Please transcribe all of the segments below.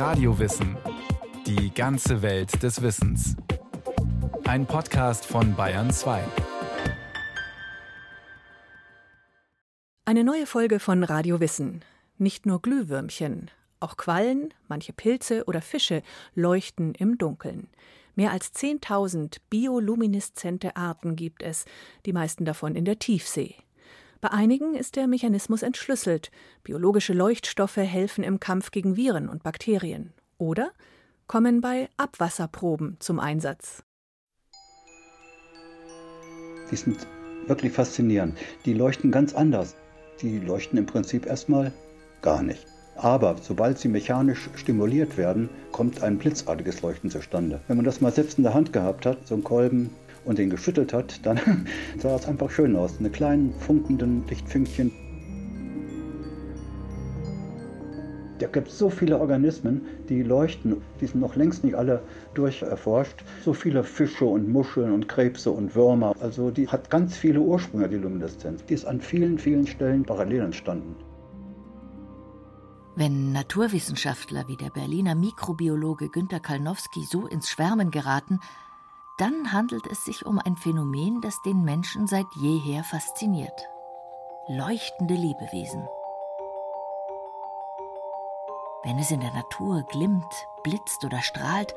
Radiowissen. Die ganze Welt des Wissens. Ein Podcast von Bayern 2. Eine neue Folge von Radio Wissen. Nicht nur Glühwürmchen, auch Quallen, manche Pilze oder Fische leuchten im Dunkeln. Mehr als 10.000 biolumineszente Arten gibt es, die meisten davon in der Tiefsee. Bei einigen ist der Mechanismus entschlüsselt. Biologische Leuchtstoffe helfen im Kampf gegen Viren und Bakterien. Oder kommen bei Abwasserproben zum Einsatz. Die sind wirklich faszinierend. Die leuchten ganz anders. Die leuchten im Prinzip erstmal gar nicht. Aber sobald sie mechanisch stimuliert werden, kommt ein blitzartiges Leuchten zustande. Wenn man das mal selbst in der Hand gehabt hat, so ein Kolben, und den geschüttelt hat, dann sah es einfach schön aus. Eine kleinen funkenden Lichtfünkchen. Da gibt es so viele Organismen, die leuchten. Die sind noch längst nicht alle durcherforscht. So viele Fische und Muscheln und Krebse und Würmer. Also die hat ganz viele Ursprünge, die Lumineszenz. Die ist an vielen, vielen Stellen parallel entstanden. Wenn Naturwissenschaftler wie der Berliner Mikrobiologe Günter Kalnowski so ins Schwärmen geraten, dann handelt es sich um ein Phänomen, das den Menschen seit jeher fasziniert. Leuchtende Lebewesen. Wenn es in der Natur glimmt, blitzt oder strahlt,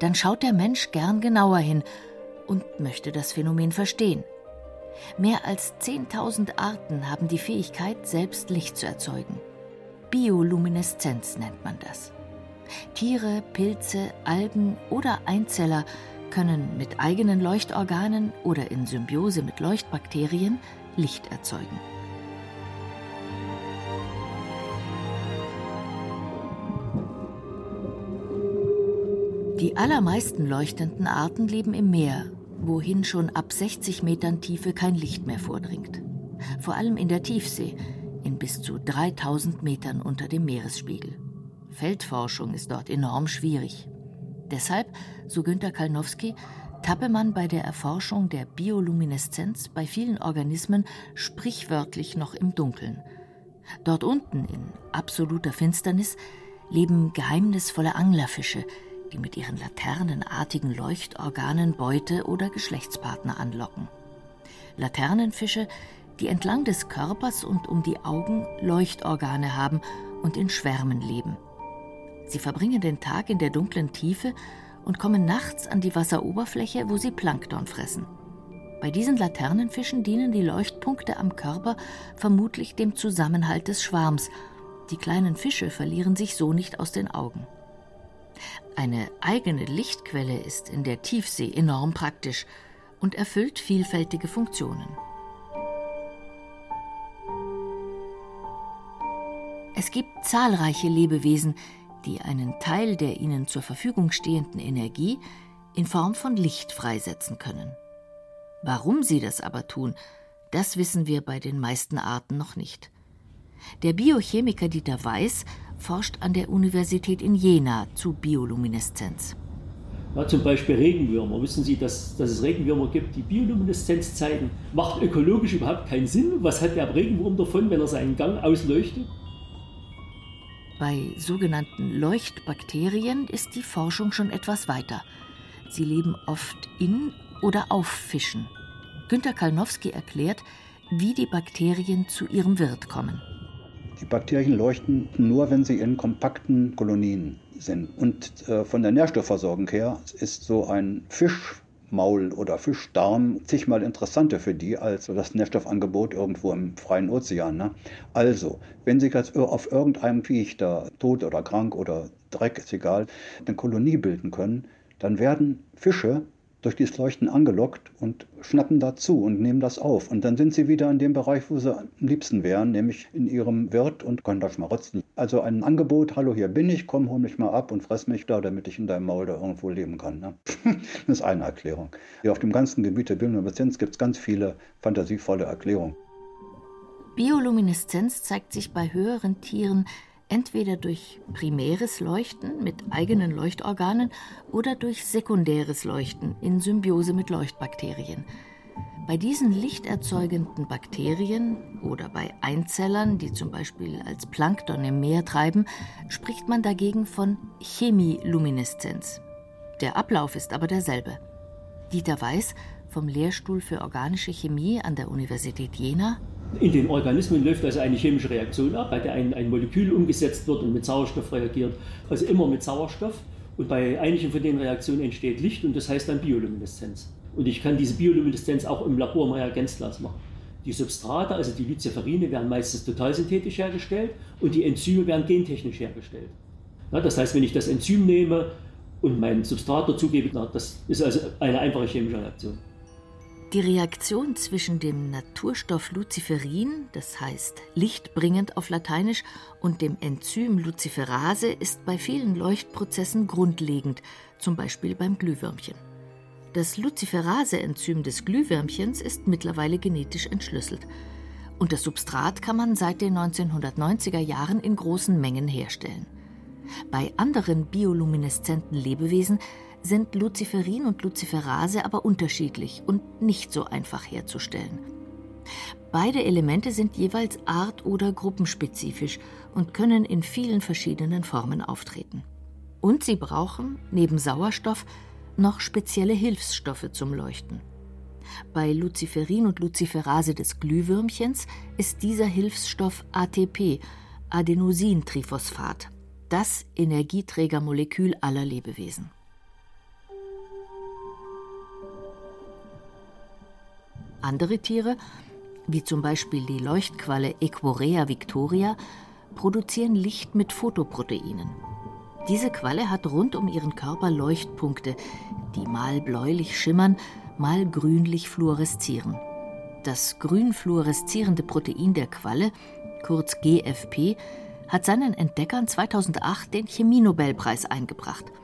dann schaut der Mensch gern genauer hin und möchte das Phänomen verstehen. Mehr als 10.000 Arten haben die Fähigkeit, selbst Licht zu erzeugen. Biolumineszenz nennt man das. Tiere, Pilze, Algen oder Einzeller können mit eigenen Leuchtorganen oder in Symbiose mit Leuchtbakterien Licht erzeugen. Die allermeisten leuchtenden Arten leben im Meer, wohin schon ab 60 Metern Tiefe kein Licht mehr vordringt. Vor allem in der Tiefsee, in bis zu 3000 Metern unter dem Meeresspiegel. Feldforschung ist dort enorm schwierig. Deshalb, so Günter Kalnowski, tappe man bei der Erforschung der Biolumineszenz bei vielen Organismen sprichwörtlich noch im Dunkeln. Dort unten, in absoluter Finsternis, leben geheimnisvolle Anglerfische, die mit ihren laternenartigen Leuchtorganen Beute oder Geschlechtspartner anlocken. Laternenfische, die entlang des Körpers und um die Augen Leuchtorgane haben und in Schwärmen leben. Sie verbringen den Tag in der dunklen Tiefe und kommen nachts an die Wasseroberfläche, wo sie Plankton fressen. Bei diesen Laternenfischen dienen die Leuchtpunkte am Körper vermutlich dem Zusammenhalt des Schwarms. Die kleinen Fische verlieren sich so nicht aus den Augen. Eine eigene Lichtquelle ist in der Tiefsee enorm praktisch und erfüllt vielfältige Funktionen. Es gibt zahlreiche Lebewesen, die einen Teil der ihnen zur Verfügung stehenden Energie in Form von Licht freisetzen können. Warum sie das aber tun, das wissen wir bei den meisten Arten noch nicht. Der Biochemiker Dieter Weiß forscht an der Universität in Jena zu Biolumineszenz. Ja, zum Beispiel Regenwürmer. Wissen Sie, dass, dass es Regenwürmer gibt, die Biolumineszenz zeigen? Macht ökologisch überhaupt keinen Sinn. Was hat der Regenwurm davon, wenn er seinen Gang ausleuchtet? Bei sogenannten Leuchtbakterien ist die Forschung schon etwas weiter. Sie leben oft in oder auf Fischen. Günter Kalnowski erklärt, wie die Bakterien zu ihrem Wirt kommen. Die Bakterien leuchten nur, wenn sie in kompakten Kolonien sind. Und äh, von der Nährstoffversorgung her ist so ein Fisch Maul oder Fischdarm zigmal interessanter für die als das Nährstoffangebot irgendwo im freien Ozean. Ne? Also, wenn sich jetzt auf irgendeinem Viech da tot oder krank oder Dreck, ist egal, eine Kolonie bilden können, dann werden Fische durch dieses Leuchten angelockt und schnappen dazu und nehmen das auf. Und dann sind sie wieder in dem Bereich, wo sie am liebsten wären, nämlich in ihrem Wirt und können da schmarotzen. Also ein Angebot, hallo, hier bin ich, komm, hol mich mal ab und fress mich da, damit ich in deinem Maul da irgendwo leben kann. Ne? das ist eine Erklärung. Ja, auf dem ganzen Gebiet der Biolumineszenz gibt es ganz viele fantasievolle Erklärungen. Biolumineszenz zeigt sich bei höheren Tieren entweder durch primäres Leuchten mit eigenen Leuchtorganen oder durch sekundäres Leuchten in Symbiose mit Leuchtbakterien. Bei diesen lichterzeugenden Bakterien oder bei Einzellern, die zum Beispiel als Plankton im Meer treiben, spricht man dagegen von Chemilumineszenz. Der Ablauf ist aber derselbe. Dieter Weiß vom Lehrstuhl für organische Chemie an der Universität Jena. In den Organismen läuft also eine chemische Reaktion ab, bei der ein, ein Molekül umgesetzt wird und mit Sauerstoff reagiert. Also immer mit Sauerstoff. Und bei einigen von den Reaktionen entsteht Licht und das heißt dann Biolumineszenz. Und ich kann diese Biolumineszenz auch im Labor im Reagenzglas machen. Die Substrate, also die Luciferine, werden meistens total synthetisch hergestellt und die Enzyme werden gentechnisch hergestellt. Ja, das heißt, wenn ich das Enzym nehme und mein Substrat dazugebe, das ist also eine einfache chemische Reaktion. Die Reaktion zwischen dem Naturstoff Luciferin, das heißt lichtbringend auf Lateinisch, und dem Enzym Luciferase ist bei vielen Leuchtprozessen grundlegend, zum Beispiel beim Glühwürmchen. Das Luciferase-Enzym des Glühwürmchens ist mittlerweile genetisch entschlüsselt. Und das Substrat kann man seit den 1990er Jahren in großen Mengen herstellen. Bei anderen biolumineszenten Lebewesen sind Luciferin und Luciferase aber unterschiedlich und nicht so einfach herzustellen. Beide Elemente sind jeweils art- oder gruppenspezifisch und können in vielen verschiedenen Formen auftreten. Und sie brauchen, neben Sauerstoff, noch spezielle Hilfsstoffe zum Leuchten. Bei Luciferin und Luciferase des Glühwürmchens ist dieser Hilfsstoff ATP, Adenosintriphosphat, das Energieträgermolekül aller Lebewesen. Andere Tiere, wie zum Beispiel die Leuchtqualle Equorea victoria, produzieren Licht mit Photoproteinen. Diese Qualle hat rund um ihren Körper Leuchtpunkte, die mal bläulich schimmern, mal grünlich fluoreszieren. Das grün fluoreszierende Protein der Qualle, kurz GFP, hat seinen Entdeckern 2008 den Chemienobelpreis eingebracht –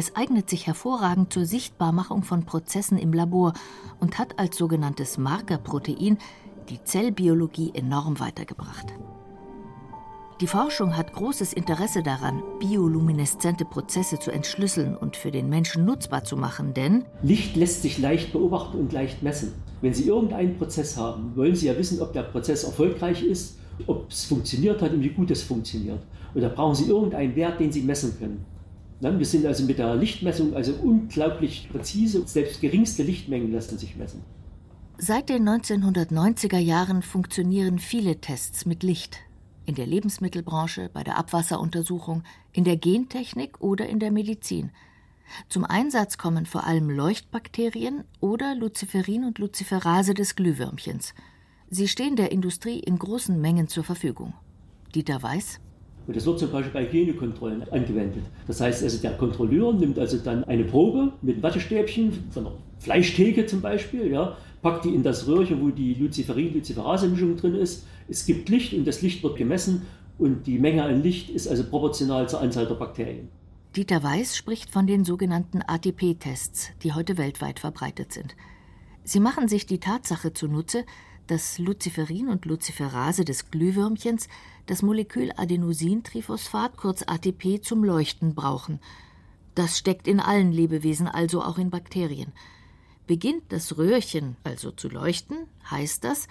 es eignet sich hervorragend zur Sichtbarmachung von Prozessen im Labor und hat als sogenanntes Markerprotein die Zellbiologie enorm weitergebracht. Die Forschung hat großes Interesse daran, biolumineszente Prozesse zu entschlüsseln und für den Menschen nutzbar zu machen, denn Licht lässt sich leicht beobachten und leicht messen. Wenn Sie irgendeinen Prozess haben, wollen Sie ja wissen, ob der Prozess erfolgreich ist, ob es funktioniert hat und wie gut es funktioniert. Und da brauchen Sie irgendeinen Wert, den Sie messen können. Wir sind also mit der Lichtmessung also unglaublich präzise. Selbst geringste Lichtmengen lassen sich messen. Seit den 1990er Jahren funktionieren viele Tests mit Licht. In der Lebensmittelbranche, bei der Abwasseruntersuchung, in der Gentechnik oder in der Medizin. Zum Einsatz kommen vor allem Leuchtbakterien oder Luciferin und Luciferase des Glühwürmchens. Sie stehen der Industrie in großen Mengen zur Verfügung. Dieter Weiß. Und das wird zum Beispiel bei Hygienekontrollen angewendet. Das heißt also, der Kontrolleur nimmt also dann eine Probe mit Wattestäbchen von einer Fleischtheke zum Beispiel, ja, packt die in das Röhrchen, wo die Luciferin-Luciferase-Mischung drin ist. Es gibt Licht und das Licht wird gemessen und die Menge an Licht ist also proportional zur Anzahl der Bakterien. Dieter Weiß spricht von den sogenannten ATP-Tests, die heute weltweit verbreitet sind. Sie machen sich die Tatsache zunutze, dass Luciferin und Luciferase des Glühwürmchens das Molekül Adenosintriphosphat, kurz ATP, zum Leuchten brauchen. Das steckt in allen Lebewesen, also auch in Bakterien. Beginnt das Röhrchen also zu leuchten, heißt das,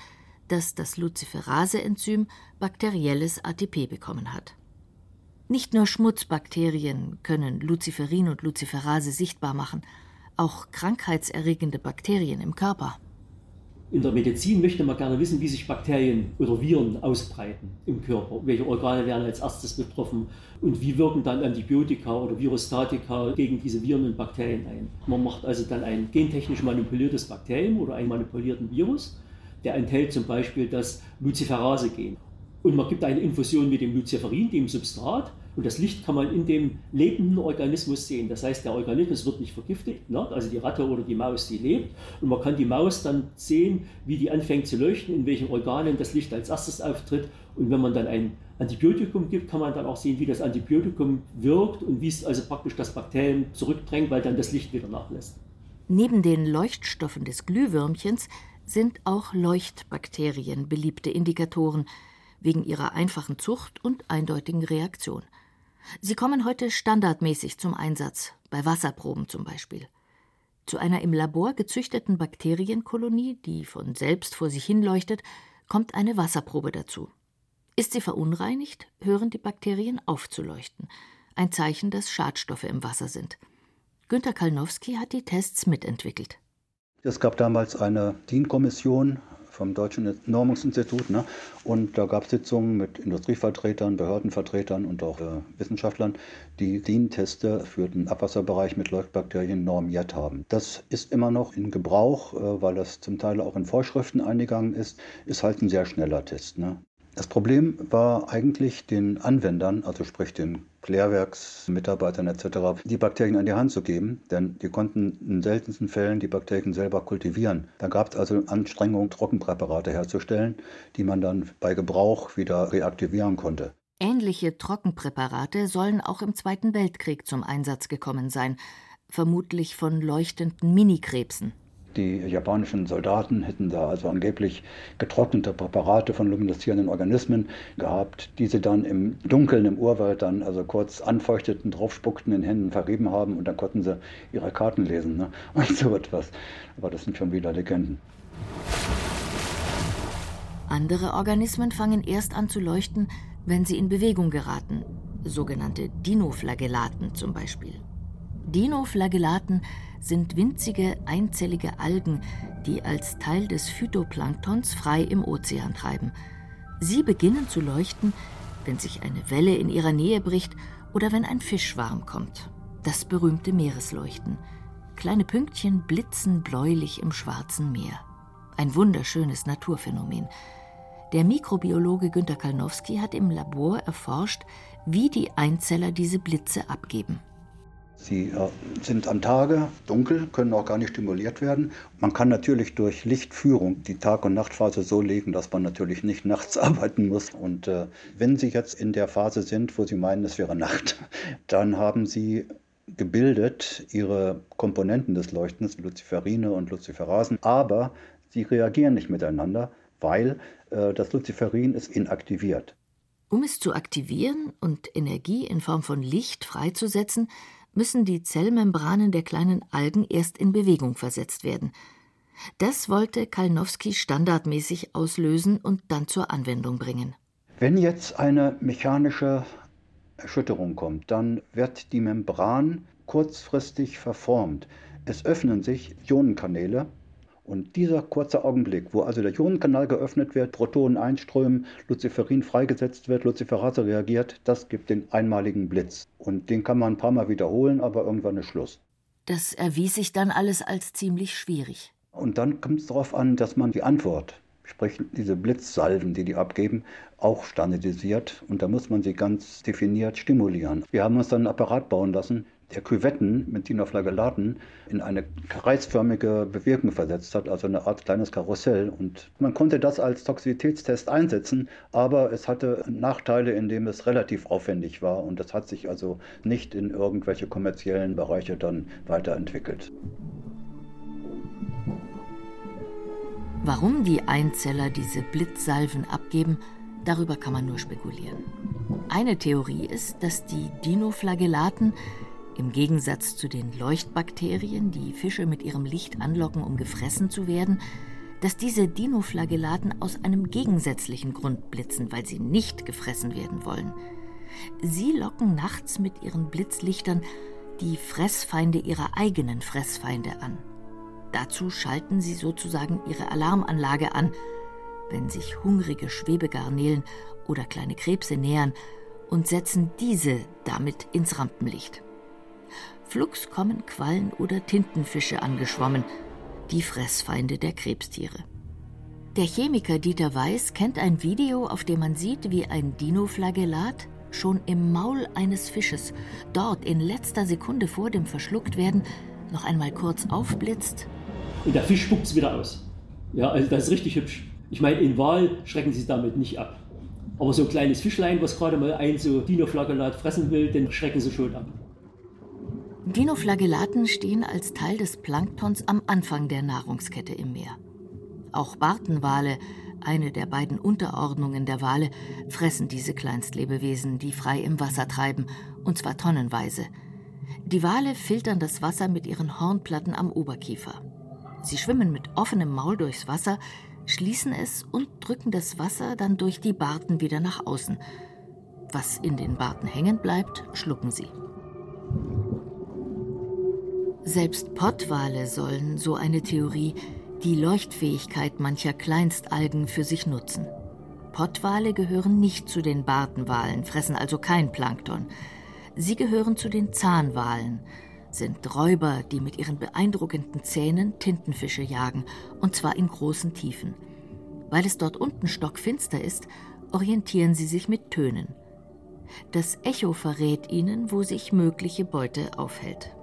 dass das Luciferase-Enzym bakterielles ATP bekommen hat. Nicht nur Schmutzbakterien können Luciferin und Luciferase sichtbar machen, auch krankheitserregende Bakterien im Körper. In der Medizin möchte man gerne wissen, wie sich Bakterien oder Viren ausbreiten im Körper. Welche Organe werden als erstes betroffen und wie wirken dann Antibiotika oder Virostatika gegen diese Viren und Bakterien ein. Man macht also dann ein gentechnisch manipuliertes Bakterium oder einen manipulierten Virus, der enthält zum Beispiel das Luciferase-Gen. Und man gibt eine Infusion mit dem Luciferin, dem Substrat, und das Licht kann man in dem lebenden Organismus sehen. Das heißt, der Organismus wird nicht vergiftet, ne? also die Ratte oder die Maus, die lebt. Und man kann die Maus dann sehen, wie die anfängt zu leuchten, in welchen Organen das Licht als erstes auftritt. Und wenn man dann ein Antibiotikum gibt, kann man dann auch sehen, wie das Antibiotikum wirkt und wie es also praktisch das Bakterium zurückdrängt, weil dann das Licht wieder nachlässt. Neben den Leuchtstoffen des Glühwürmchens sind auch Leuchtbakterien beliebte Indikatoren wegen ihrer einfachen Zucht und eindeutigen Reaktion. Sie kommen heute standardmäßig zum Einsatz, bei Wasserproben zum Beispiel. Zu einer im Labor gezüchteten Bakterienkolonie, die von selbst vor sich hin leuchtet, kommt eine Wasserprobe dazu. Ist sie verunreinigt, hören die Bakterien auf zu leuchten. Ein Zeichen, dass Schadstoffe im Wasser sind. Günter Kalnowski hat die Tests mitentwickelt. Es gab damals eine DIN-Kommission vom Deutschen Normungsinstitut. Ne? Und da gab es Sitzungen mit Industrievertretern, Behördenvertretern und auch äh, Wissenschaftlern, die DIN-Teste für den Abwasserbereich mit Leuchtbakterien normiert haben. Das ist immer noch in Gebrauch, äh, weil das zum Teil auch in Vorschriften eingegangen ist, ist halt ein sehr schneller Test. Ne? Das Problem war eigentlich den Anwendern, also sprich den Klärwerksmitarbeitern etc., die Bakterien an die Hand zu geben, denn die konnten in seltensten Fällen die Bakterien selber kultivieren. Da gab es also Anstrengungen, Trockenpräparate herzustellen, die man dann bei Gebrauch wieder reaktivieren konnte. Ähnliche Trockenpräparate sollen auch im Zweiten Weltkrieg zum Einsatz gekommen sein, vermutlich von leuchtenden Minikrebsen. Die japanischen Soldaten hätten da also angeblich getrocknete Präparate von lumineszierenden Organismen gehabt, die sie dann im Dunkeln im Urwald dann also kurz anfeuchteten, draufspuckten, in Händen verrieben haben und dann konnten sie ihre Karten lesen ne? und so etwas. Aber das sind schon wieder Legenden. Andere Organismen fangen erst an zu leuchten, wenn sie in Bewegung geraten, sogenannte Dinoflagellaten zum Beispiel. Dinoflagellaten sind winzige einzellige Algen, die als Teil des Phytoplanktons frei im Ozean treiben. Sie beginnen zu leuchten, wenn sich eine Welle in ihrer Nähe bricht oder wenn ein Fischschwarm kommt. Das berühmte Meeresleuchten. Kleine Pünktchen blitzen bläulich im schwarzen Meer. Ein wunderschönes Naturphänomen. Der Mikrobiologe Günter Kalnowski hat im Labor erforscht, wie die Einzeller diese Blitze abgeben. Sie äh, sind am Tage dunkel, können auch gar nicht stimuliert werden. Man kann natürlich durch Lichtführung die Tag- und Nachtphase so legen, dass man natürlich nicht nachts arbeiten muss. Und äh, wenn Sie jetzt in der Phase sind, wo Sie meinen, es wäre Nacht, dann haben Sie gebildet ihre Komponenten des Leuchtens, Luciferine und Luciferasen, aber sie reagieren nicht miteinander, weil äh, das Luciferin ist inaktiviert. Um es zu aktivieren und Energie in Form von Licht freizusetzen, müssen die Zellmembranen der kleinen Algen erst in Bewegung versetzt werden. Das wollte Kalnowski standardmäßig auslösen und dann zur Anwendung bringen. Wenn jetzt eine mechanische Erschütterung kommt, dann wird die Membran kurzfristig verformt. Es öffnen sich Ionenkanäle und dieser kurze Augenblick, wo also der Ionenkanal geöffnet wird, Protonen einströmen, Luciferin freigesetzt wird, Luciferase reagiert, das gibt den einmaligen Blitz. Und den kann man ein paar Mal wiederholen, aber irgendwann ist Schluss. Das erwies sich dann alles als ziemlich schwierig. Und dann kommt es darauf an, dass man die Antwort, sprich diese Blitzsalven, die die abgeben, auch standardisiert. Und da muss man sie ganz definiert stimulieren. Wir haben uns dann einen Apparat bauen lassen, der Küvetten mit Dinoflagellaten in eine kreisförmige Bewegung versetzt hat, also eine Art kleines Karussell. Und man konnte das als Toxizitätstest einsetzen, aber es hatte Nachteile, indem es relativ aufwendig war und das hat sich also nicht in irgendwelche kommerziellen Bereiche dann weiterentwickelt. Warum die Einzeller diese Blitzsalven abgeben, darüber kann man nur spekulieren. Eine Theorie ist, dass die Dinoflagellaten im Gegensatz zu den Leuchtbakterien, die Fische mit ihrem Licht anlocken, um gefressen zu werden, dass diese Dinoflagellaten aus einem gegensätzlichen Grund blitzen, weil sie nicht gefressen werden wollen. Sie locken nachts mit ihren Blitzlichtern die Fressfeinde ihrer eigenen Fressfeinde an. Dazu schalten sie sozusagen ihre Alarmanlage an, wenn sich hungrige Schwebegarnelen oder kleine Krebse nähern und setzen diese damit ins Rampenlicht. Flugs kommen Quallen oder Tintenfische angeschwommen, die Fressfeinde der Krebstiere. Der Chemiker Dieter Weiß kennt ein Video, auf dem man sieht, wie ein Dinoflagellat schon im Maul eines Fisches, dort in letzter Sekunde vor dem Verschlucktwerden, noch einmal kurz aufblitzt. Und der Fisch spuckt es wieder aus. Ja, also das ist richtig hübsch. Ich meine, in Wahl schrecken sie damit nicht ab. Aber so ein kleines Fischlein, was gerade mal ein so Dinoflagellat fressen will, den schrecken sie schon ab. Dinoflagellaten stehen als Teil des Planktons am Anfang der Nahrungskette im Meer. Auch Bartenwale, eine der beiden Unterordnungen der Wale, fressen diese Kleinstlebewesen, die frei im Wasser treiben, und zwar tonnenweise. Die Wale filtern das Wasser mit ihren Hornplatten am Oberkiefer. Sie schwimmen mit offenem Maul durchs Wasser, schließen es und drücken das Wasser dann durch die Barten wieder nach außen. Was in den Barten hängen bleibt, schlucken sie. Selbst Pottwale sollen, so eine Theorie, die Leuchtfähigkeit mancher Kleinstalgen für sich nutzen. Pottwale gehören nicht zu den Bartenwalen, fressen also kein Plankton. Sie gehören zu den Zahnwalen, sind Räuber, die mit ihren beeindruckenden Zähnen Tintenfische jagen, und zwar in großen Tiefen. Weil es dort unten stockfinster ist, orientieren sie sich mit Tönen. Das Echo verrät ihnen, wo sich mögliche Beute aufhält.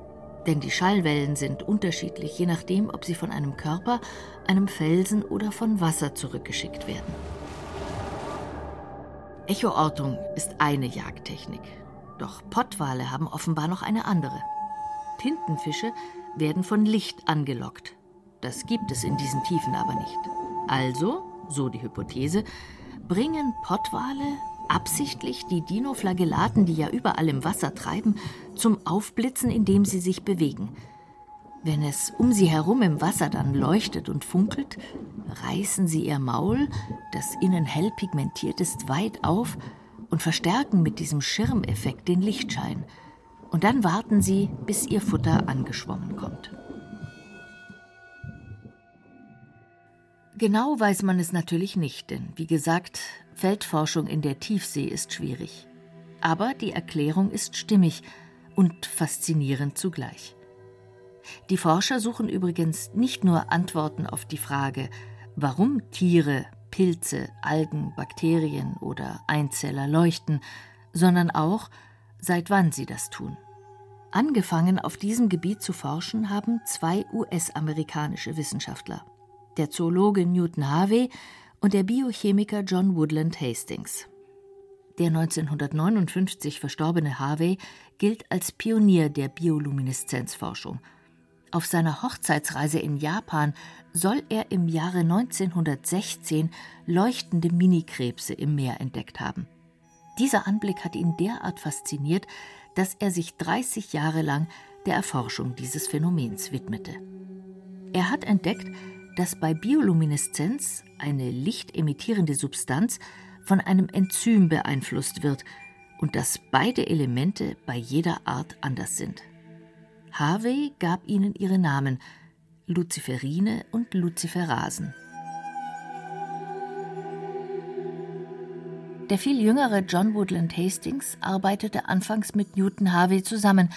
Denn die Schallwellen sind unterschiedlich, je nachdem, ob sie von einem Körper, einem Felsen oder von Wasser zurückgeschickt werden. Echoortung ist eine Jagdtechnik. Doch Pottwale haben offenbar noch eine andere. Tintenfische werden von Licht angelockt. Das gibt es in diesen Tiefen aber nicht. Also, so die Hypothese, bringen Pottwale absichtlich die Dinoflagellaten, die ja überall im Wasser treiben, zum Aufblitzen, indem sie sich bewegen. Wenn es um sie herum im Wasser dann leuchtet und funkelt, reißen sie ihr Maul, das innen hell pigmentiert ist, weit auf und verstärken mit diesem Schirmeffekt den Lichtschein. Und dann warten sie, bis ihr Futter angeschwommen kommt. Genau weiß man es natürlich nicht, denn wie gesagt, Feldforschung in der Tiefsee ist schwierig. Aber die Erklärung ist stimmig und faszinierend zugleich. Die Forscher suchen übrigens nicht nur Antworten auf die Frage, warum Tiere, Pilze, Algen, Bakterien oder Einzeller leuchten, sondern auch, seit wann sie das tun. Angefangen auf diesem Gebiet zu forschen haben zwei US-amerikanische Wissenschaftler, der Zoologe Newton Harvey und der Biochemiker John Woodland Hastings. Der 1959 verstorbene Harvey gilt als Pionier der Biolumineszenzforschung. Auf seiner Hochzeitsreise in Japan soll er im Jahre 1916 leuchtende Minikrebse im Meer entdeckt haben. Dieser Anblick hat ihn derart fasziniert, dass er sich 30 Jahre lang der Erforschung dieses Phänomens widmete. Er hat entdeckt, dass bei Biolumineszenz eine lichtemittierende Substanz von einem Enzym beeinflusst wird und dass beide Elemente bei jeder Art anders sind. Harvey gab ihnen ihre Namen Luciferine und Luciferasen. Der viel jüngere John Woodland Hastings arbeitete anfangs mit Newton Harvey zusammen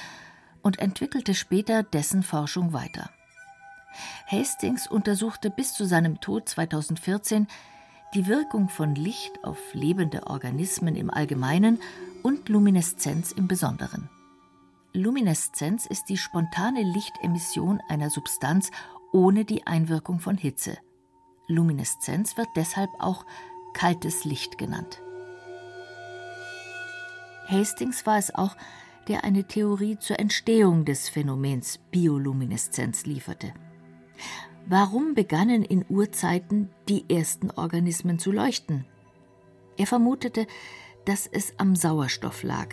und entwickelte später dessen Forschung weiter. Hastings untersuchte bis zu seinem Tod 2014 die Wirkung von Licht auf lebende Organismen im Allgemeinen und Lumineszenz im Besonderen. Lumineszenz ist die spontane Lichtemission einer Substanz ohne die Einwirkung von Hitze. Lumineszenz wird deshalb auch kaltes Licht genannt. Hastings war es auch, der eine Theorie zur Entstehung des Phänomens Biolumineszenz lieferte. Warum begannen in Urzeiten die ersten Organismen zu leuchten? Er vermutete, dass es am Sauerstoff lag,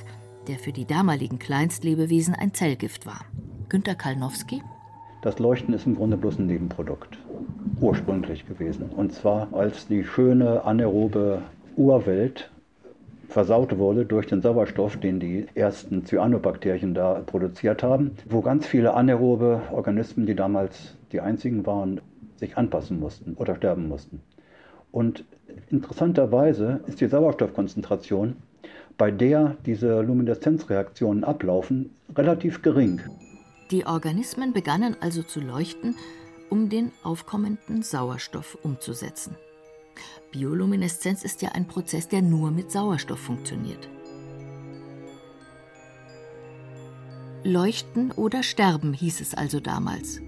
der für die damaligen Kleinstlebewesen ein Zellgift war. Günter Kalnowski? Das Leuchten ist im Grunde bloß ein Nebenprodukt, ursprünglich gewesen. Und zwar als die schöne anaerobe Urwelt versaut wurde durch den Sauerstoff, den die ersten Cyanobakterien da produziert haben, wo ganz viele anaerobe Organismen, die damals die einzigen waren, sich anpassen mussten oder sterben mussten. Und interessanterweise ist die Sauerstoffkonzentration, bei der diese Lumineszenzreaktionen ablaufen, relativ gering. Die Organismen begannen also zu leuchten, um den aufkommenden Sauerstoff umzusetzen. Biolumineszenz ist ja ein Prozess, der nur mit Sauerstoff funktioniert. Leuchten oder sterben hieß es also damals.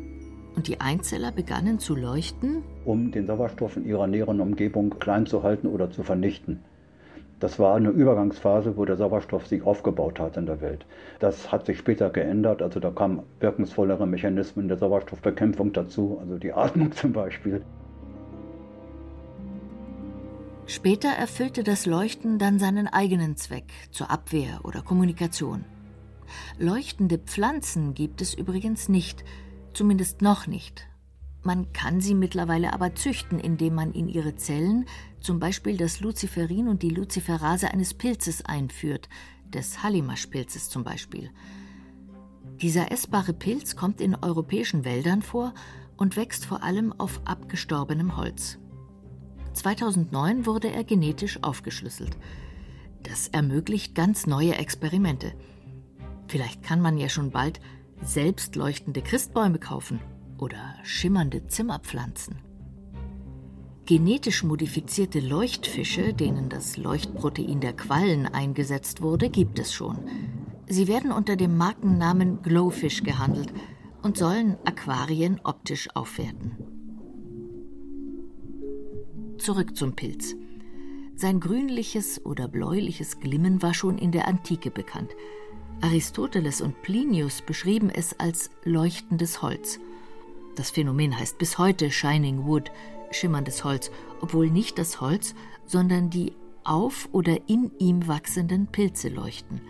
Und die Einzeller begannen zu leuchten, um den Sauerstoff in ihrer näheren Umgebung klein zu halten oder zu vernichten. Das war eine Übergangsphase, wo der Sauerstoff sich aufgebaut hat in der Welt. Das hat sich später geändert, also da kamen wirkungsvollere Mechanismen der Sauerstoffbekämpfung dazu, also die Atmung zum Beispiel. Später erfüllte das Leuchten dann seinen eigenen Zweck zur Abwehr oder Kommunikation. Leuchtende Pflanzen gibt es übrigens nicht, zumindest noch nicht. Man kann sie mittlerweile aber züchten, indem man in ihre Zellen zum Beispiel das Luciferin und die Luciferase eines Pilzes einführt, des Hallimasch-Pilzes zum Beispiel. Dieser essbare Pilz kommt in europäischen Wäldern vor und wächst vor allem auf abgestorbenem Holz. 2009 wurde er genetisch aufgeschlüsselt. Das ermöglicht ganz neue Experimente. Vielleicht kann man ja schon bald selbst leuchtende Christbäume kaufen oder schimmernde Zimmerpflanzen. Genetisch modifizierte Leuchtfische, denen das Leuchtprotein der Quallen eingesetzt wurde, gibt es schon. Sie werden unter dem Markennamen Glowfish gehandelt und sollen Aquarien optisch aufwerten. Zurück zum Pilz. Sein grünliches oder bläuliches Glimmen war schon in der Antike bekannt. Aristoteles und Plinius beschrieben es als leuchtendes Holz. Das Phänomen heißt bis heute Shining Wood, schimmerndes Holz, obwohl nicht das Holz, sondern die auf oder in ihm wachsenden Pilze leuchten.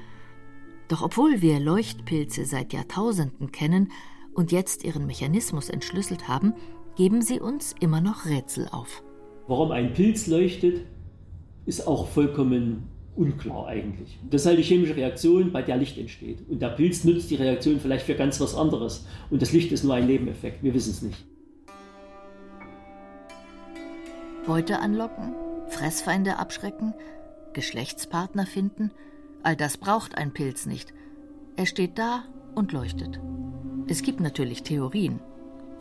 Doch obwohl wir Leuchtpilze seit Jahrtausenden kennen und jetzt ihren Mechanismus entschlüsselt haben, geben sie uns immer noch Rätsel auf. Warum ein Pilz leuchtet, ist auch vollkommen unklar eigentlich. Das ist halt die chemische Reaktion, bei der Licht entsteht. Und der Pilz nutzt die Reaktion vielleicht für ganz was anderes. Und das Licht ist nur ein Nebeneffekt. Wir wissen es nicht. Beute anlocken, Fressfeinde abschrecken, Geschlechtspartner finden, all das braucht ein Pilz nicht. Er steht da und leuchtet. Es gibt natürlich Theorien.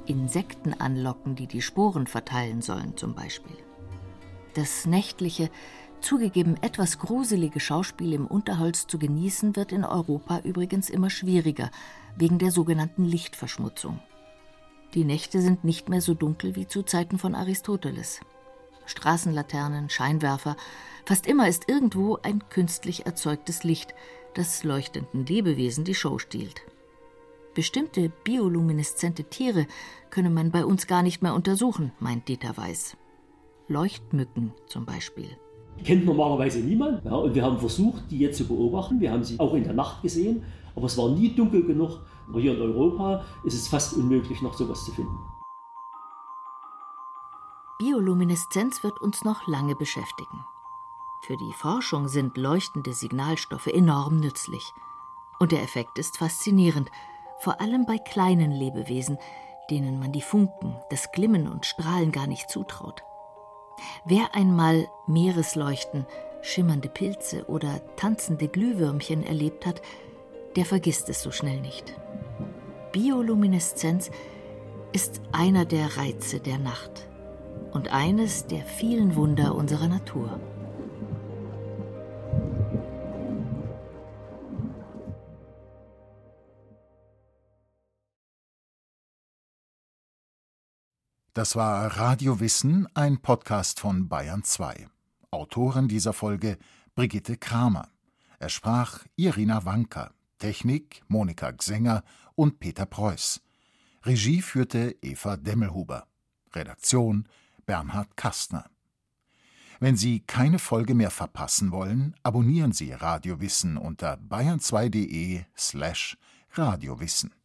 Insekten anlocken, die die Sporen verteilen sollen zum Beispiel. Das nächtliche, zugegeben etwas gruselige Schauspiel im Unterholz zu genießen, wird in Europa übrigens immer schwieriger, wegen der sogenannten Lichtverschmutzung. Die Nächte sind nicht mehr so dunkel wie zu Zeiten von Aristoteles. Straßenlaternen, Scheinwerfer, fast immer ist irgendwo ein künstlich erzeugtes Licht, das leuchtenden Lebewesen die Show stiehlt. Bestimmte biolumineszente Tiere könne man bei uns gar nicht mehr untersuchen, meint Dieter Weiß. Leuchtmücken zum Beispiel kennt normalerweise niemand. Ja, und wir haben versucht, die jetzt zu beobachten. Wir haben sie auch in der Nacht gesehen, aber es war nie dunkel genug. Aber hier in Europa ist es fast unmöglich, noch sowas zu finden. Biolumineszenz wird uns noch lange beschäftigen. Für die Forschung sind leuchtende Signalstoffe enorm nützlich. Und der Effekt ist faszinierend, vor allem bei kleinen Lebewesen, denen man die Funken, das Glimmen und Strahlen gar nicht zutraut. Wer einmal Meeresleuchten, schimmernde Pilze oder tanzende Glühwürmchen erlebt hat, der vergisst es so schnell nicht. Biolumineszenz ist einer der Reize der Nacht und eines der vielen Wunder unserer Natur. Das war Radio Wissen, ein Podcast von Bayern 2. Autorin dieser Folge Brigitte Kramer. Er sprach Irina Wanka, Technik Monika Gsänger und Peter Preuß. Regie führte Eva Demmelhuber. Redaktion Bernhard Kastner. Wenn Sie keine Folge mehr verpassen wollen, abonnieren Sie Radio Wissen unter bayern2.de slash radiowissen.